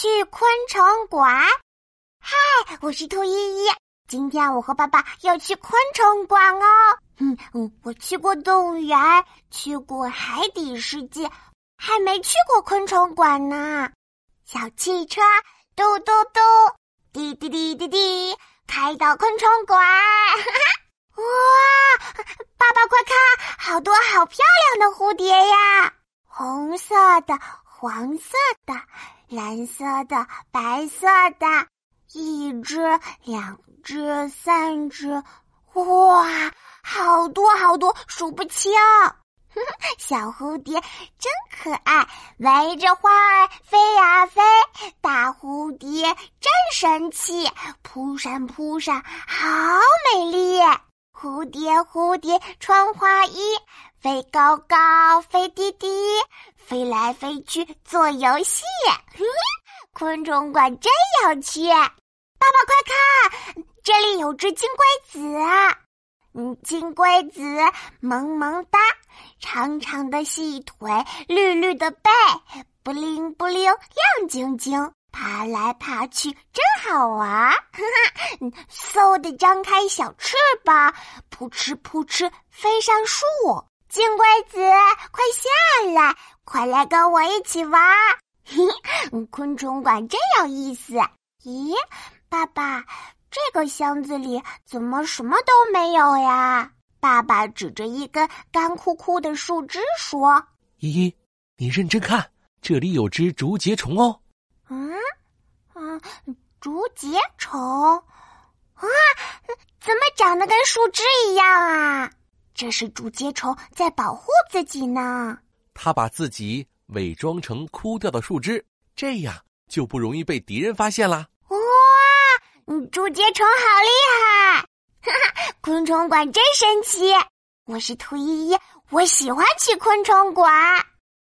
去昆虫馆。嗨，我是兔依依。今天我和爸爸要去昆虫馆哦。嗯嗯，我去过动物园，去过海底世界，还没去过昆虫馆呢。小汽车嘟嘟嘟，滴滴滴滴滴，开到昆虫馆。哇，爸爸快看，好多好漂亮的蝴蝶呀！红色的、黄色的、蓝色的、白色的，一只、两只、三只，哇，好多好多，数不清。小蝴蝶真可爱，围着花儿飞呀飞。大蝴蝶真神气，扑闪扑闪，好美丽。蝴蝶蝴蝶穿花衣，飞高高，飞低低，飞来飞去做游戏。昆虫馆真有趣，爸爸快看，这里有只金龟子！嗯，金龟子萌萌哒，长长的细腿，绿绿的背，不灵不灵，亮晶晶。爬来爬去真好玩，嗖的张开小翅膀，扑哧扑哧飞上树。金龟子，快下来，快来跟我一起玩！昆虫馆真有意思。咦，爸爸，这个箱子里怎么什么都没有呀？爸爸指着一根干枯枯的树枝说：“依依，你认真看，这里有只竹节虫哦。”竹节虫，啊，怎么长得跟树枝一样啊？这是竹节虫在保护自己呢。它把自己伪装成枯掉的树枝，这样就不容易被敌人发现啦。哇，竹节虫好厉害！哈哈，昆虫馆真神奇。我是兔依依，我喜欢去昆虫馆。